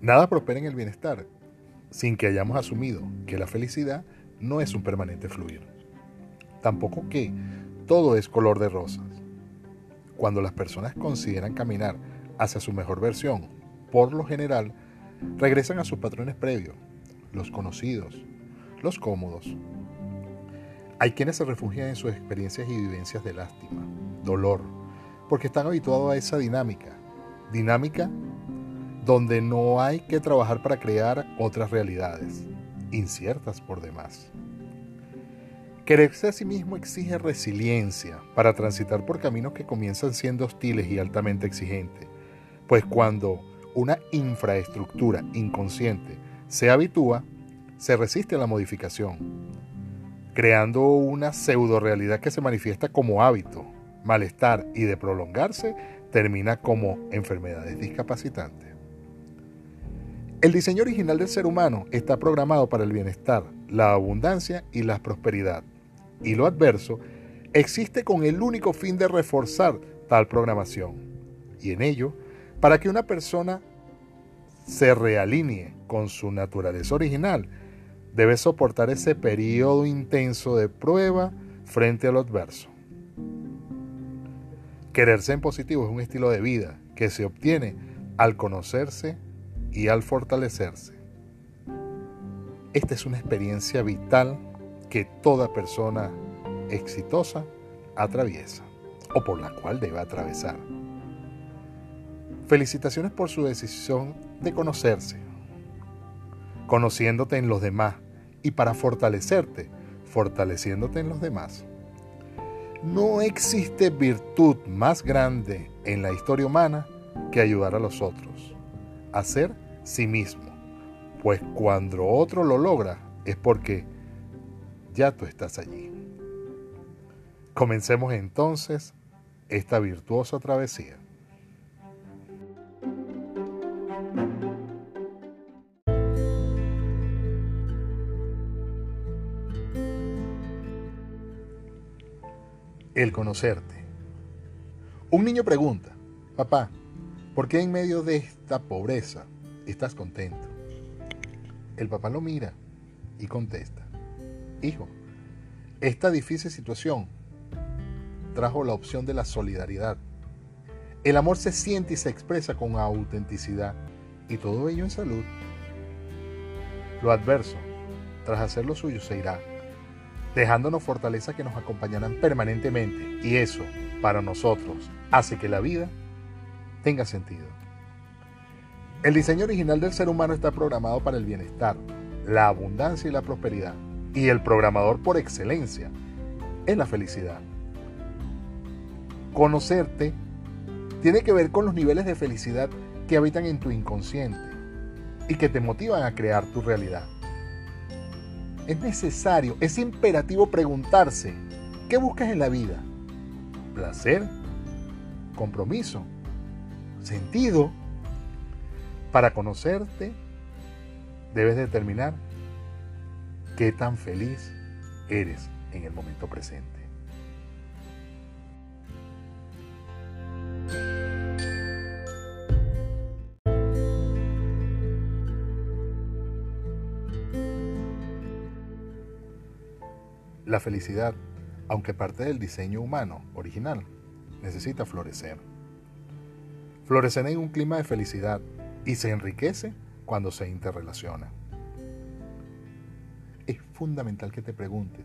Nada prospera en el bienestar sin que hayamos asumido que la felicidad no es un permanente fluir. Tampoco que todo es color de rosas. Cuando las personas consideran caminar hacia su mejor versión, por lo general, regresan a sus patrones previos, los conocidos, los cómodos. Hay quienes se refugian en sus experiencias y vivencias de lástima, dolor, porque están habituados a esa dinámica, dinámica donde no hay que trabajar para crear otras realidades, inciertas por demás. Quererse a sí mismo exige resiliencia para transitar por caminos que comienzan siendo hostiles y altamente exigentes, pues cuando una infraestructura inconsciente se habitúa, se resiste a la modificación, creando una pseudo realidad que se manifiesta como hábito, malestar y de prolongarse termina como enfermedades discapacitantes. El diseño original del ser humano está programado para el bienestar, la abundancia y la prosperidad. Y lo adverso existe con el único fin de reforzar tal programación. Y en ello, para que una persona se realinee con su naturaleza original, debe soportar ese periodo intenso de prueba frente a lo adverso. Quererse en positivo es un estilo de vida que se obtiene al conocerse y al fortalecerse. Esta es una experiencia vital que toda persona exitosa atraviesa o por la cual debe atravesar. Felicitaciones por su decisión de conocerse, conociéndote en los demás y para fortalecerte, fortaleciéndote en los demás. No existe virtud más grande en la historia humana que ayudar a los otros, a ser sí mismo, pues cuando otro lo logra es porque ya tú estás allí. Comencemos entonces esta virtuosa travesía. El conocerte. Un niño pregunta, papá, ¿por qué en medio de esta pobreza ¿Estás contento? El papá lo mira y contesta, Hijo, esta difícil situación trajo la opción de la solidaridad. El amor se siente y se expresa con autenticidad y todo ello en salud. Lo adverso, tras hacer lo suyo, se irá, dejándonos fortaleza que nos acompañarán permanentemente y eso, para nosotros, hace que la vida tenga sentido. El diseño original del ser humano está programado para el bienestar, la abundancia y la prosperidad. Y el programador por excelencia es la felicidad. Conocerte tiene que ver con los niveles de felicidad que habitan en tu inconsciente y que te motivan a crear tu realidad. Es necesario, es imperativo preguntarse, ¿qué buscas en la vida? ¿Placer? ¿Compromiso? ¿Sentido? Para conocerte, debes determinar qué tan feliz eres en el momento presente. La felicidad, aunque parte del diseño humano original, necesita florecer. Florecer en un clima de felicidad y se enriquece cuando se interrelaciona. Es fundamental que te preguntes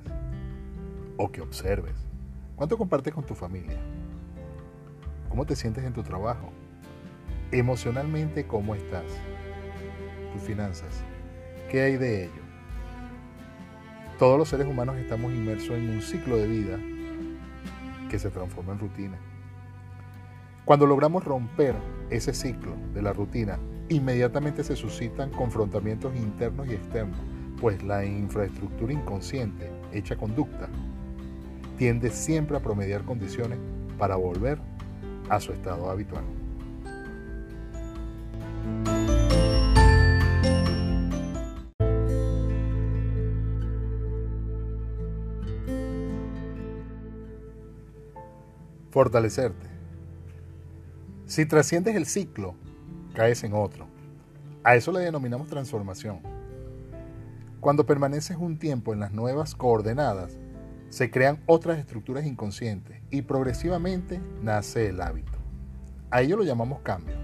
o que observes cuánto compartes con tu familia, cómo te sientes en tu trabajo, emocionalmente cómo estás, tus finanzas, qué hay de ello. Todos los seres humanos estamos inmersos en un ciclo de vida que se transforma en rutina. Cuando logramos romper ese ciclo de la rutina inmediatamente se suscitan confrontamientos internos y externos, pues la infraestructura inconsciente, hecha conducta, tiende siempre a promediar condiciones para volver a su estado habitual. Fortalecerte. Si trasciendes el ciclo caes en otro. A eso le denominamos transformación. Cuando permaneces un tiempo en las nuevas coordenadas, se crean otras estructuras inconscientes y progresivamente nace el hábito. A ello lo llamamos cambio.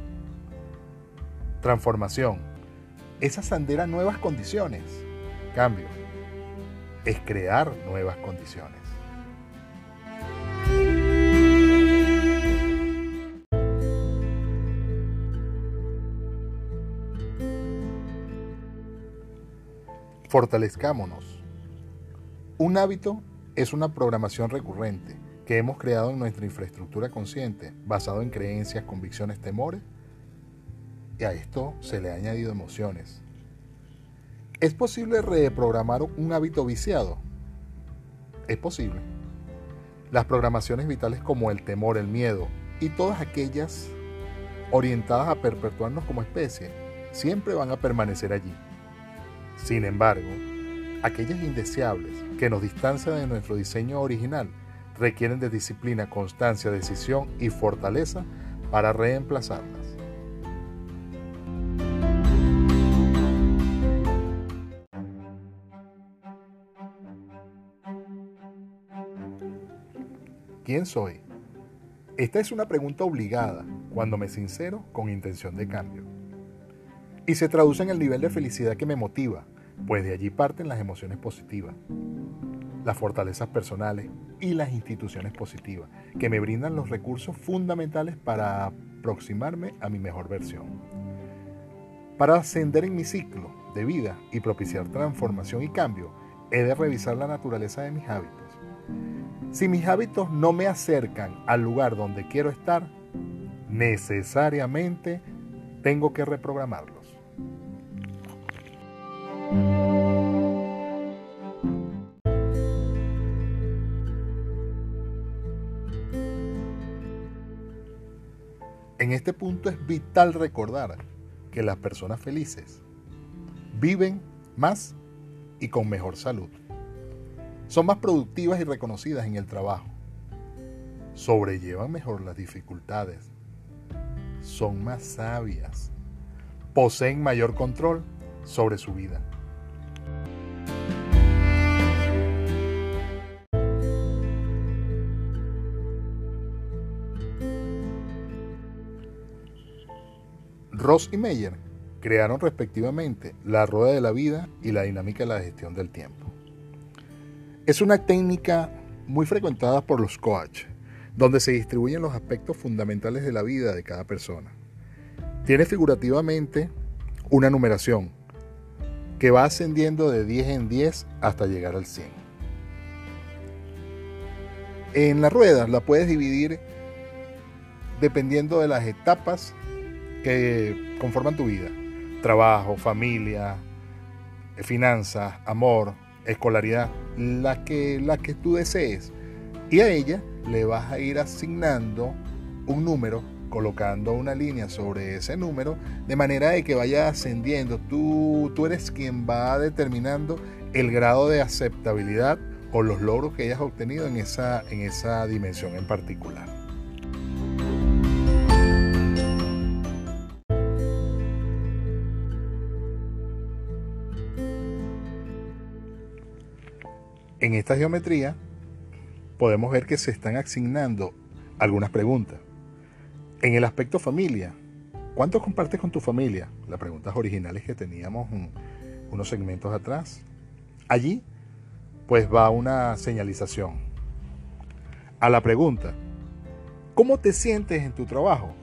Transformación es ascender a nuevas condiciones. Cambio es crear nuevas condiciones. Fortalezcámonos. Un hábito es una programación recurrente que hemos creado en nuestra infraestructura consciente basado en creencias, convicciones, temores y a esto se le ha añadido emociones. ¿Es posible reprogramar un hábito viciado? Es posible. Las programaciones vitales como el temor, el miedo y todas aquellas orientadas a perpetuarnos como especie siempre van a permanecer allí. Sin embargo, aquellas indeseables que nos distancian de nuestro diseño original requieren de disciplina, constancia, decisión y fortaleza para reemplazarlas. ¿Quién soy? Esta es una pregunta obligada cuando me sincero con intención de cambio. Y se traduce en el nivel de felicidad que me motiva, pues de allí parten las emociones positivas, las fortalezas personales y las instituciones positivas, que me brindan los recursos fundamentales para aproximarme a mi mejor versión. Para ascender en mi ciclo de vida y propiciar transformación y cambio, he de revisar la naturaleza de mis hábitos. Si mis hábitos no me acercan al lugar donde quiero estar, necesariamente tengo que reprogramarlos. Este punto es vital recordar que las personas felices viven más y con mejor salud. Son más productivas y reconocidas en el trabajo. Sobrellevan mejor las dificultades. Son más sabias. Poseen mayor control sobre su vida. Ross y Meyer crearon respectivamente la rueda de la vida y la dinámica de la gestión del tiempo. Es una técnica muy frecuentada por los coaches, donde se distribuyen los aspectos fundamentales de la vida de cada persona. Tiene figurativamente una numeración que va ascendiendo de 10 en 10 hasta llegar al 100. En la rueda la puedes dividir dependiendo de las etapas que conforman tu vida. Trabajo, familia, finanzas, amor, escolaridad, la que, que tú desees. Y a ella le vas a ir asignando un número, colocando una línea sobre ese número, de manera de que vaya ascendiendo. Tú, tú eres quien va determinando el grado de aceptabilidad o los logros que hayas obtenido en esa, en esa dimensión en particular. En esta geometría podemos ver que se están asignando algunas preguntas. En el aspecto familia, ¿cuánto compartes con tu familia? Las preguntas originales que teníamos unos segmentos atrás. Allí, pues va una señalización. A la pregunta, ¿cómo te sientes en tu trabajo?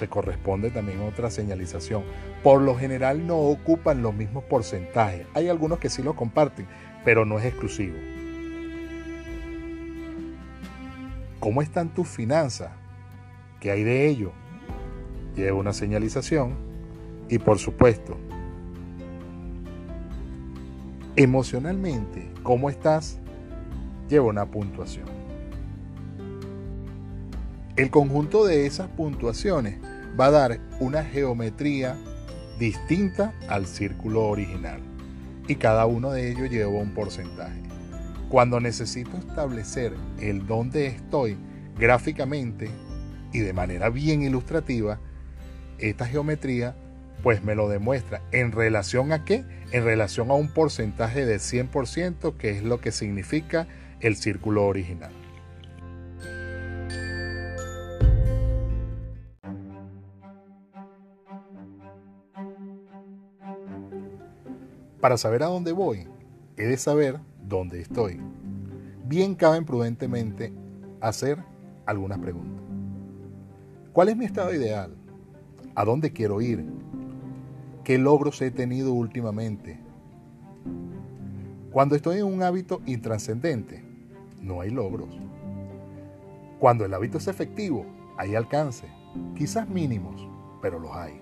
Se corresponde también otra señalización. Por lo general no ocupan los mismos porcentajes. Hay algunos que sí lo comparten, pero no es exclusivo. ¿Cómo están tus finanzas? ¿Qué hay de ello? Lleva una señalización y por supuesto, emocionalmente, ¿cómo estás? Lleva una puntuación. El conjunto de esas puntuaciones va a dar una geometría distinta al círculo original y cada uno de ellos lleva un porcentaje. Cuando necesito establecer el dónde estoy gráficamente y de manera bien ilustrativa, esta geometría Pues me lo demuestra. ¿En relación a qué? En relación a un porcentaje de 100%, que es lo que significa el círculo original. Para saber a dónde voy, he de saber dónde estoy. Bien caben prudentemente hacer algunas preguntas. ¿Cuál es mi estado ideal? ¿A dónde quiero ir? ¿Qué logros he tenido últimamente? Cuando estoy en un hábito intrascendente, no hay logros. Cuando el hábito es efectivo, hay alcance, quizás mínimos, pero los hay.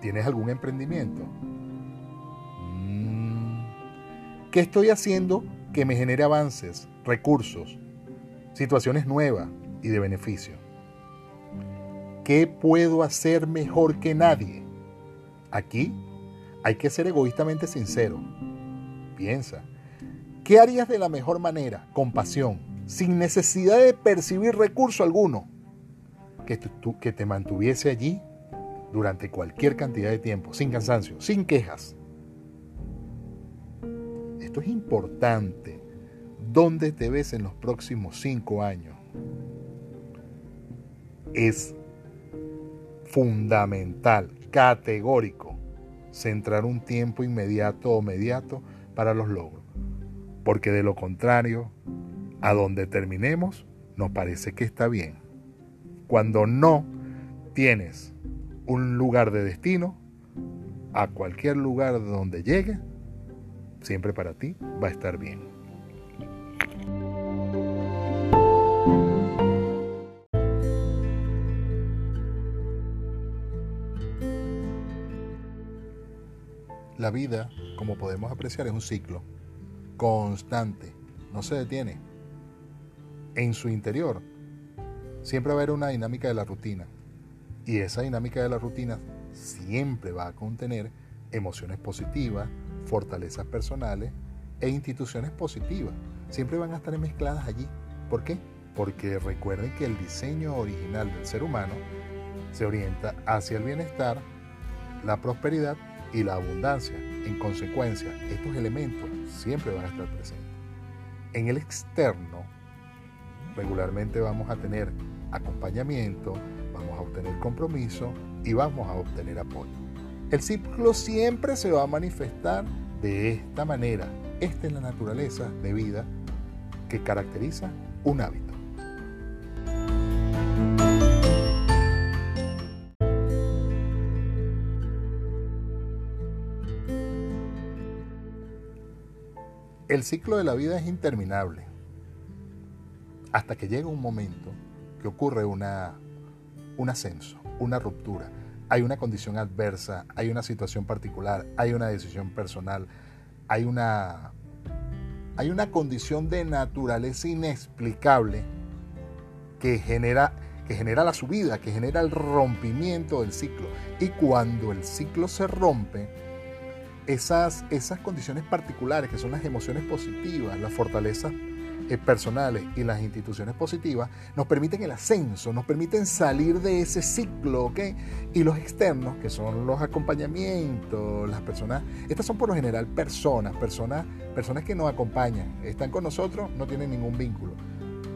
¿Tienes algún emprendimiento? ¿Qué estoy haciendo que me genere avances, recursos, situaciones nuevas y de beneficio? ¿Qué puedo hacer mejor que nadie? Aquí hay que ser egoístamente sincero. Piensa, ¿qué harías de la mejor manera, con pasión, sin necesidad de percibir recurso alguno, que, que te mantuviese allí durante cualquier cantidad de tiempo, sin cansancio, sin quejas? Esto es importante. ¿Dónde te ves en los próximos cinco años? Es fundamental, categórico, centrar un tiempo inmediato o mediato para los logros. Porque de lo contrario, a donde terminemos, nos parece que está bien. Cuando no tienes un lugar de destino, a cualquier lugar donde llegue, siempre para ti va a estar bien. La vida, como podemos apreciar, es un ciclo constante, no se detiene. En su interior siempre va a haber una dinámica de la rutina y esa dinámica de la rutina siempre va a contener emociones positivas, fortalezas personales e instituciones positivas. Siempre van a estar mezcladas allí. ¿Por qué? Porque recuerden que el diseño original del ser humano se orienta hacia el bienestar, la prosperidad y la abundancia. En consecuencia, estos elementos siempre van a estar presentes. En el externo, regularmente vamos a tener acompañamiento, vamos a obtener compromiso y vamos a obtener apoyo. El ciclo siempre se va a manifestar de esta manera. Esta es la naturaleza de vida que caracteriza un hábito. El ciclo de la vida es interminable hasta que llega un momento que ocurre una, un ascenso, una ruptura. Hay una condición adversa, hay una situación particular, hay una decisión personal, hay una, hay una condición de naturaleza inexplicable que genera, que genera la subida, que genera el rompimiento del ciclo. Y cuando el ciclo se rompe, esas, esas condiciones particulares, que son las emociones positivas, las fortalezas eh, personales y las instituciones positivas, nos permiten el ascenso, nos permiten salir de ese ciclo, ¿ok? Y los externos, que son los acompañamientos, las personas, estas son por lo general personas, personas, personas que nos acompañan, están con nosotros, no tienen ningún vínculo.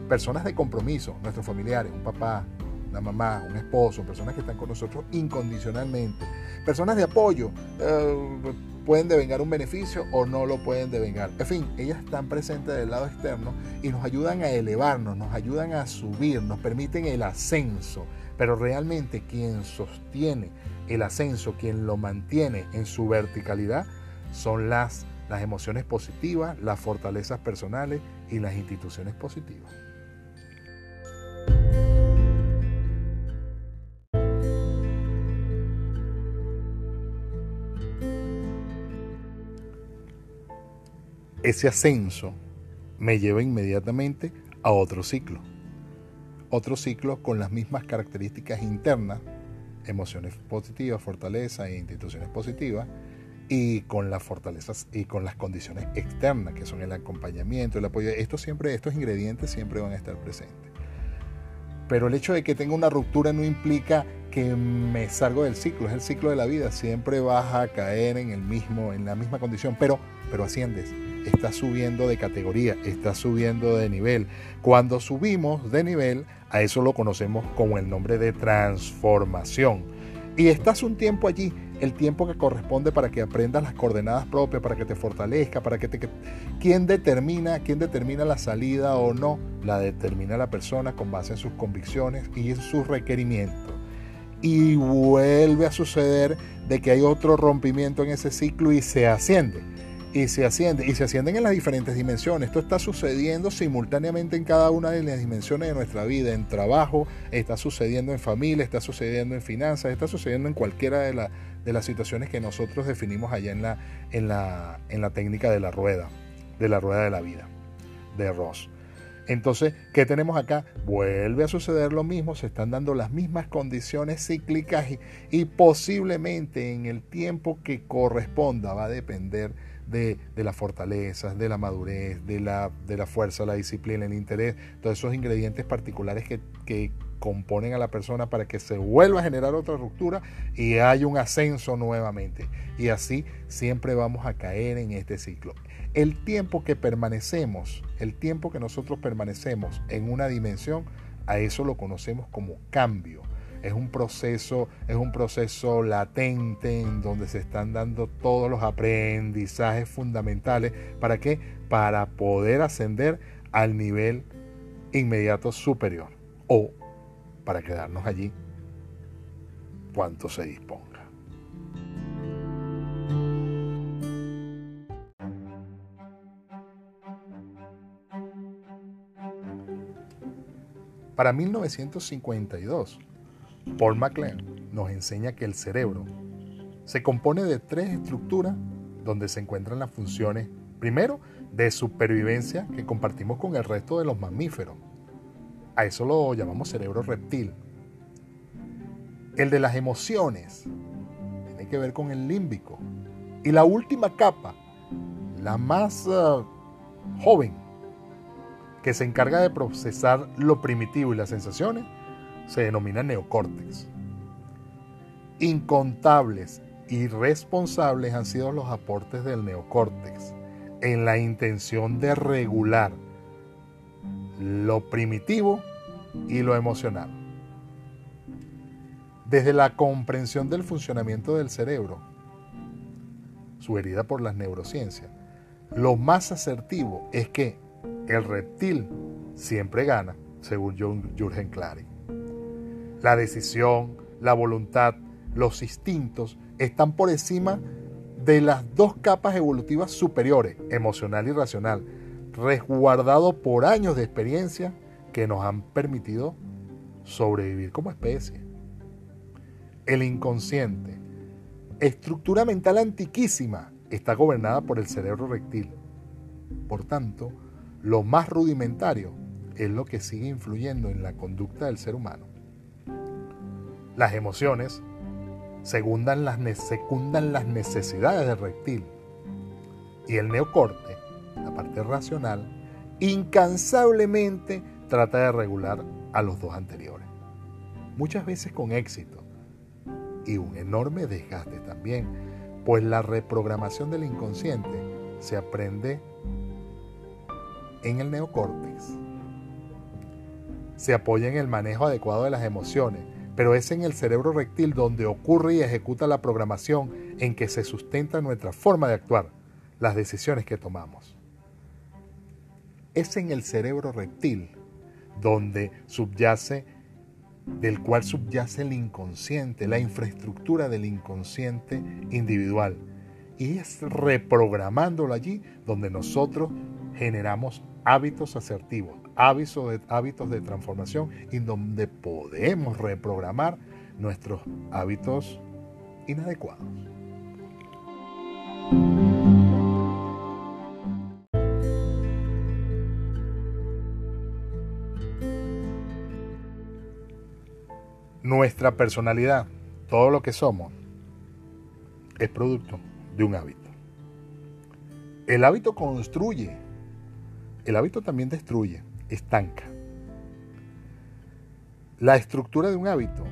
Personas de compromiso, nuestros familiares, un papá, una mamá, un esposo, personas que están con nosotros incondicionalmente, personas de apoyo, eh, pueden devengar un beneficio o no lo pueden devengar. En fin, ellas están presentes del lado externo y nos ayudan a elevarnos, nos ayudan a subir, nos permiten el ascenso. Pero realmente quien sostiene el ascenso, quien lo mantiene en su verticalidad, son las, las emociones positivas, las fortalezas personales y las instituciones positivas. Ese ascenso me lleva inmediatamente a otro ciclo. Otro ciclo con las mismas características internas, emociones positivas, fortaleza e instituciones positivas, y con las fortalezas y con las condiciones externas, que son el acompañamiento, el apoyo. Estos, siempre, estos ingredientes siempre van a estar presentes. Pero el hecho de que tenga una ruptura no implica que me salgo del ciclo, es el ciclo de la vida, siempre vas a caer en el mismo, en la misma condición, pero, pero asciendes, estás subiendo de categoría, estás subiendo de nivel. Cuando subimos de nivel, a eso lo conocemos como el nombre de transformación. Y estás un tiempo allí, el tiempo que corresponde para que aprendas las coordenadas propias, para que te fortalezca, para que te... ¿Quién determina, quién determina la salida o no? La determina la persona con base en sus convicciones y en sus requerimientos. Y vuelve a suceder de que hay otro rompimiento en ese ciclo y se asciende y se asciende y se ascienden en las diferentes dimensiones. Esto está sucediendo simultáneamente en cada una de las dimensiones de nuestra vida, en trabajo, está sucediendo en familia, está sucediendo en finanzas, está sucediendo en cualquiera de, de las situaciones que nosotros definimos allá en la, en, la, en la técnica de la rueda, de la rueda de la vida, de Ross. Entonces, ¿qué tenemos acá? Vuelve a suceder lo mismo, se están dando las mismas condiciones cíclicas y posiblemente en el tiempo que corresponda va a depender de, las fortalezas, de la madurez, de la, de la fuerza, la disciplina, el interés, todos esos ingredientes particulares que, que componen a la persona para que se vuelva a generar otra ruptura y haya un ascenso nuevamente. Y así siempre vamos a caer en este ciclo. El tiempo que permanecemos, el tiempo que nosotros permanecemos en una dimensión, a eso lo conocemos como cambio es un proceso, es un proceso latente en donde se están dando todos los aprendizajes fundamentales. ¿Para qué? Para poder ascender al nivel inmediato superior o para quedarnos allí cuanto se disponga. Para 1952, Paul MacLean nos enseña que el cerebro se compone de tres estructuras donde se encuentran las funciones, primero, de supervivencia que compartimos con el resto de los mamíferos. A eso lo llamamos cerebro reptil. El de las emociones tiene que ver con el límbico. Y la última capa, la más uh, joven, que se encarga de procesar lo primitivo y las sensaciones, se denomina neocórtex. Incontables y responsables han sido los aportes del neocórtex en la intención de regular lo primitivo y lo emocional. Desde la comprensión del funcionamiento del cerebro, sugerida por las neurociencias, lo más asertivo es que el reptil siempre gana, según Jürgen Klarik. La decisión, la voluntad, los instintos están por encima de las dos capas evolutivas superiores, emocional y racional, resguardado por años de experiencia que nos han permitido sobrevivir como especie. El inconsciente, estructura mental antiquísima, está gobernada por el cerebro reptil. Por tanto, lo más rudimentario es lo que sigue influyendo en la conducta del ser humano. Las emociones secundan las, secundan las necesidades del reptil. Y el neocorte, la parte racional, incansablemente trata de regular a los dos anteriores. Muchas veces con éxito y un enorme desgaste también, pues la reprogramación del inconsciente se aprende en el neocórtex. Se apoya en el manejo adecuado de las emociones pero es en el cerebro reptil donde ocurre y ejecuta la programación en que se sustenta nuestra forma de actuar, las decisiones que tomamos. Es en el cerebro reptil donde subyace, del cual subyace el inconsciente, la infraestructura del inconsciente individual. Y es reprogramándolo allí donde nosotros generamos hábitos asertivos, hábitos de, hábitos de transformación y donde podemos reprogramar nuestros hábitos inadecuados. Nuestra personalidad, todo lo que somos, es producto de un hábito. El hábito construye, el hábito también destruye estanca. La estructura de un hábito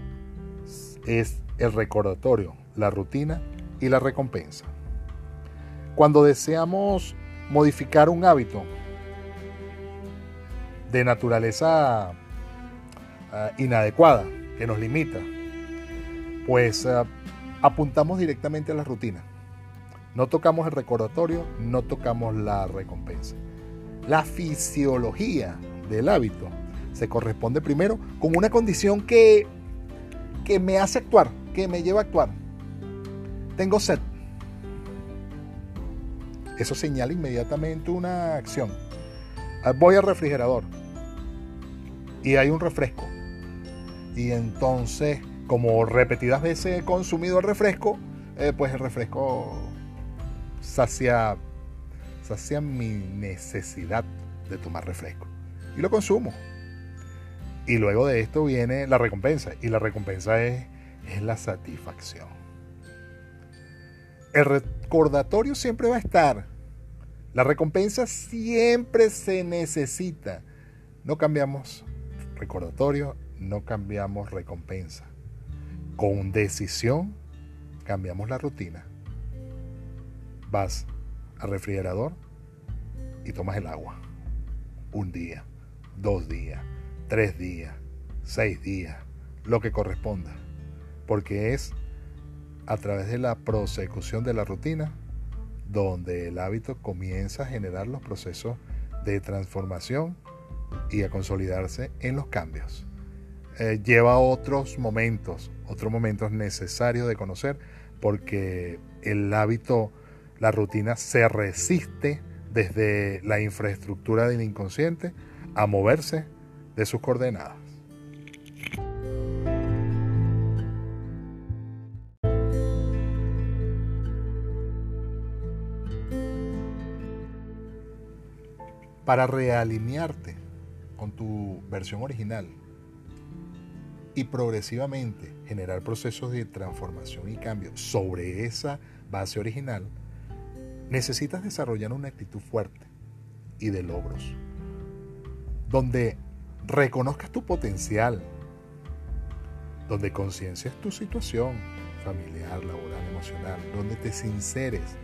es el recordatorio, la rutina y la recompensa. Cuando deseamos modificar un hábito de naturaleza ah, inadecuada, que nos limita, pues ah, apuntamos directamente a la rutina. No tocamos el recordatorio, no tocamos la recompensa. La fisiología del hábito se corresponde primero con una condición que, que me hace actuar, que me lleva a actuar. Tengo sed. Eso señala inmediatamente una acción. Ah, voy al refrigerador y hay un refresco. Y entonces, como repetidas veces he consumido el refresco, eh, pues el refresco sacia, sacia mi necesidad de tomar refresco. Y lo consumo. Y luego de esto viene la recompensa. Y la recompensa es, es la satisfacción. El recordatorio siempre va a estar. La recompensa siempre se necesita. No cambiamos recordatorio, no cambiamos recompensa. Con decisión cambiamos la rutina. Vas al refrigerador y tomas el agua. Un día, dos días, tres días, seis días, lo que corresponda. Porque es a través de la prosecución de la rutina donde el hábito comienza a generar los procesos de transformación y a consolidarse en los cambios. Eh, lleva otros momentos, otros momentos necesarios de conocer porque el hábito, la rutina se resiste desde la infraestructura del inconsciente a moverse de sus coordenadas. Para realinearte con tu versión original y progresivamente generar procesos de transformación y cambio sobre esa base original, necesitas desarrollar una actitud fuerte y de logros, donde reconozcas tu potencial, donde conciencias tu situación familiar, laboral, emocional, donde te sinceres.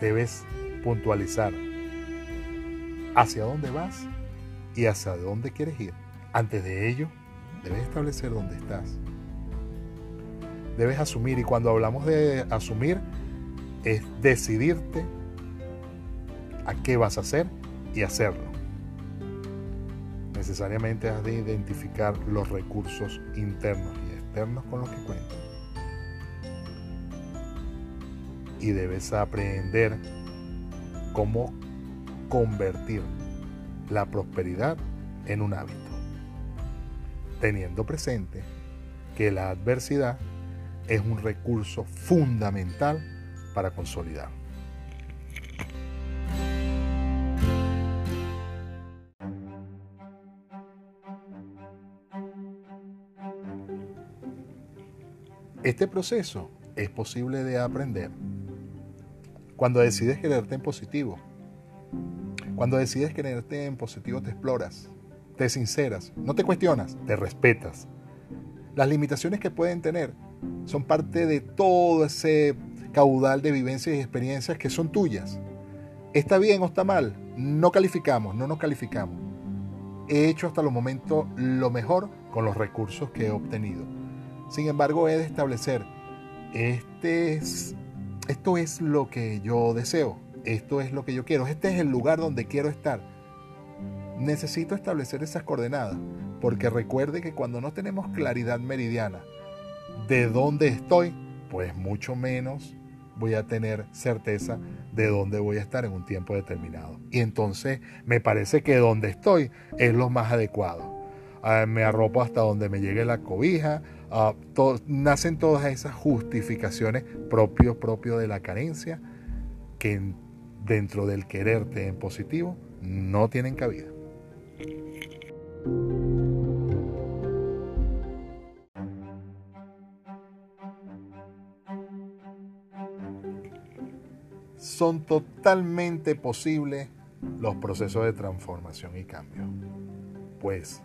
Debes puntualizar hacia dónde vas y hacia dónde quieres ir. Antes de ello, debes establecer dónde estás. Debes asumir y cuando hablamos de asumir es decidirte a qué vas a hacer y hacerlo. Necesariamente has de identificar los recursos internos y externos con los que cuentas. Y debes aprender cómo convertir la prosperidad en un hábito, teniendo presente que la adversidad es un recurso fundamental para consolidar. Este proceso es posible de aprender cuando decides quererte en positivo cuando decides quererte en positivo, te exploras, te sinceras, no te cuestionas, te respetas. Las limitaciones que pueden tener son parte de todo ese caudal de vivencias y experiencias que son tuyas. ¿Está bien o está mal? No calificamos, no nos calificamos. He hecho hasta los momentos lo mejor con los recursos que he obtenido. Sin embargo, he de establecer, este es, esto es lo que yo deseo esto es lo que yo quiero, este es el lugar donde quiero estar. Necesito establecer esas coordenadas, porque recuerde que cuando no tenemos claridad meridiana de dónde estoy, pues mucho menos voy a tener certeza de dónde voy a estar en un tiempo determinado. Y entonces me parece que donde estoy es lo más adecuado. Ah, me arropo hasta donde me llegue la cobija. Ah, nacen todas esas justificaciones propios propio de la carencia que dentro del quererte en positivo no tienen cabida. Son totalmente posibles los procesos de transformación y cambio. Pues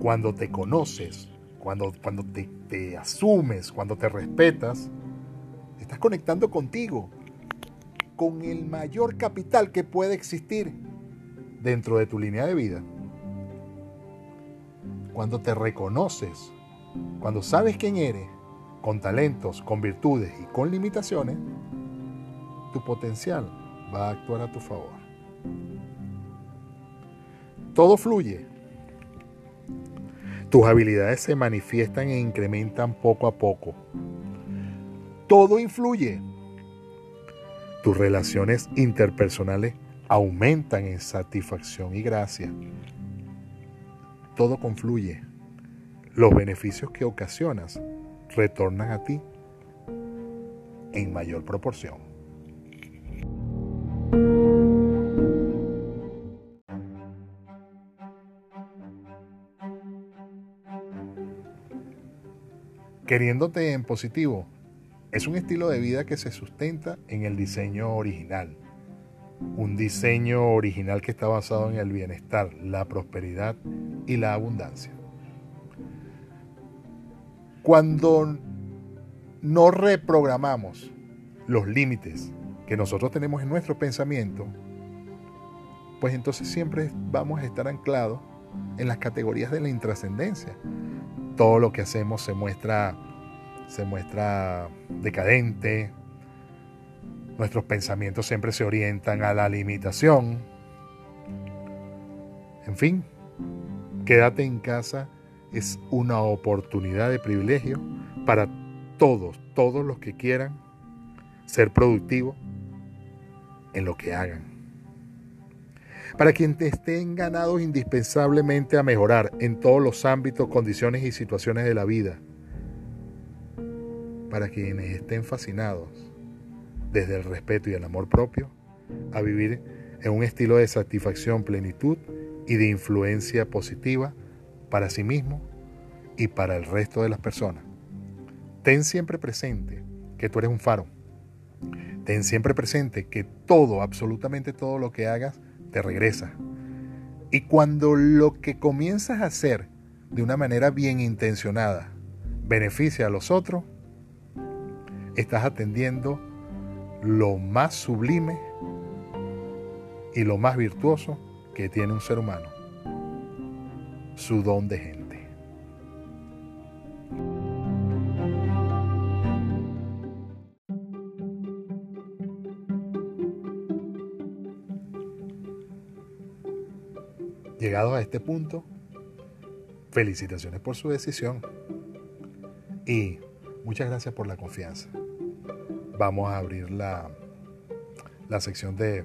cuando te conoces, cuando, cuando te, te asumes, cuando te respetas, estás conectando contigo, con el mayor capital que puede existir dentro de tu línea de vida. Cuando te reconoces, cuando sabes quién eres, con talentos, con virtudes y con limitaciones, tu potencial va a actuar a tu favor. Todo fluye. Tus habilidades se manifiestan e incrementan poco a poco. Todo influye. Tus relaciones interpersonales aumentan en satisfacción y gracia. Todo confluye. Los beneficios que ocasionas retornan a ti en mayor proporción. Queriéndote en positivo es un estilo de vida que se sustenta en el diseño original. Un diseño original que está basado en el bienestar, la prosperidad y la abundancia. Cuando no reprogramamos los límites que nosotros tenemos en nuestro pensamiento, pues entonces siempre vamos a estar anclados en las categorías de la intrascendencia. Todo lo que hacemos se muestra se muestra decadente, nuestros pensamientos siempre se orientan a la limitación. En fin, quédate en casa es una oportunidad de privilegio para todos, todos los que quieran ser productivos en lo que hagan. Para quienes estén ganados indispensablemente a mejorar en todos los ámbitos, condiciones y situaciones de la vida para quienes estén fascinados desde el respeto y el amor propio a vivir en un estilo de satisfacción, plenitud y de influencia positiva para sí mismo y para el resto de las personas. Ten siempre presente que tú eres un faro. Ten siempre presente que todo, absolutamente todo lo que hagas, te regresa. Y cuando lo que comienzas a hacer de una manera bien intencionada beneficia a los otros, estás atendiendo lo más sublime y lo más virtuoso que tiene un ser humano, su don de gente. Llegado a este punto, felicitaciones por su decisión y muchas gracias por la confianza vamos a abrir la, la sección de,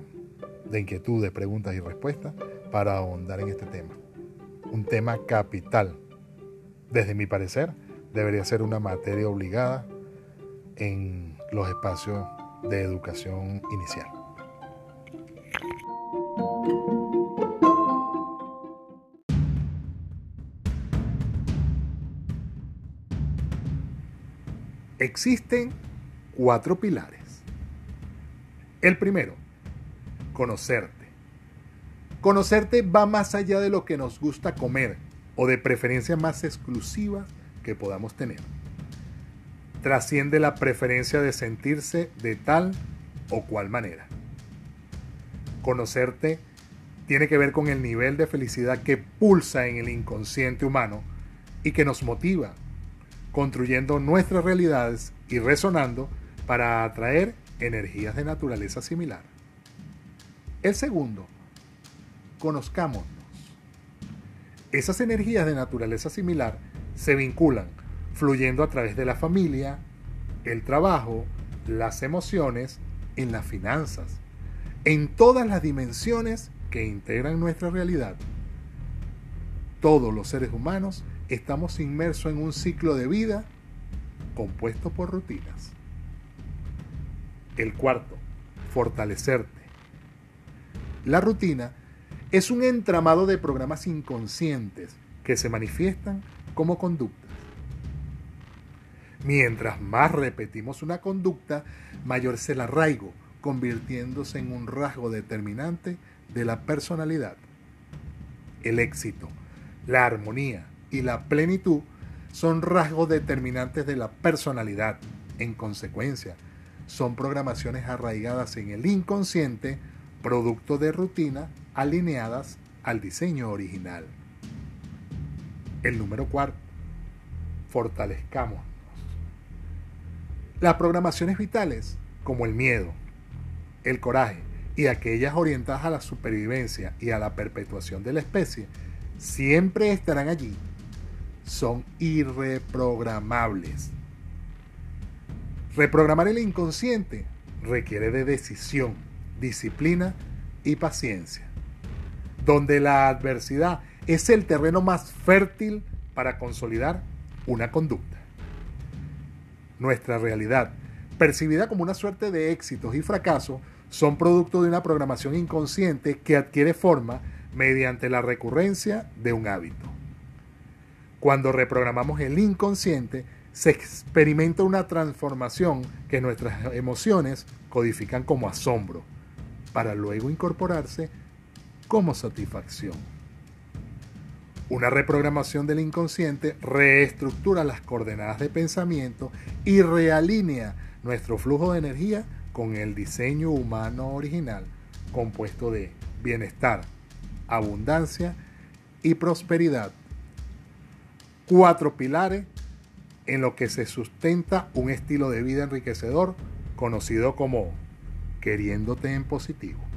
de inquietudes, preguntas y respuestas para ahondar en este tema. Un tema capital. Desde mi parecer, debería ser una materia obligada en los espacios de educación inicial. Existen cuatro pilares. El primero, conocerte. Conocerte va más allá de lo que nos gusta comer o de preferencias más exclusivas que podamos tener. Trasciende la preferencia de sentirse de tal o cual manera. Conocerte tiene que ver con el nivel de felicidad que pulsa en el inconsciente humano y que nos motiva, construyendo nuestras realidades y resonando para atraer energías de naturaleza similar. El segundo, conozcámonos. Esas energías de naturaleza similar se vinculan fluyendo a través de la familia, el trabajo, las emociones, en las finanzas, en todas las dimensiones que integran nuestra realidad. Todos los seres humanos estamos inmersos en un ciclo de vida compuesto por rutinas. El cuarto, fortalecerte. La rutina es un entramado de programas inconscientes que se manifiestan como conductas. Mientras más repetimos una conducta, mayor es el arraigo, convirtiéndose en un rasgo determinante de la personalidad. El éxito, la armonía y la plenitud son rasgos determinantes de la personalidad. En consecuencia, son programaciones arraigadas en el inconsciente, producto de rutina, alineadas al diseño original. El número cuarto, fortalezcamos. Las programaciones vitales, como el miedo, el coraje y aquellas orientadas a la supervivencia y a la perpetuación de la especie, siempre estarán allí. Son irreprogramables. Reprogramar el inconsciente requiere de decisión, disciplina y paciencia, donde la adversidad es el terreno más fértil para consolidar una conducta. Nuestra realidad, percibida como una suerte de éxitos y fracasos, son producto de una programación inconsciente que adquiere forma mediante la recurrencia de un hábito. Cuando reprogramamos el inconsciente, se experimenta una transformación que nuestras emociones codifican como asombro, para luego incorporarse como satisfacción. Una reprogramación del inconsciente reestructura las coordenadas de pensamiento y realinea nuestro flujo de energía con el diseño humano original, compuesto de bienestar, abundancia y prosperidad. Cuatro pilares en lo que se sustenta un estilo de vida enriquecedor conocido como queriéndote en positivo.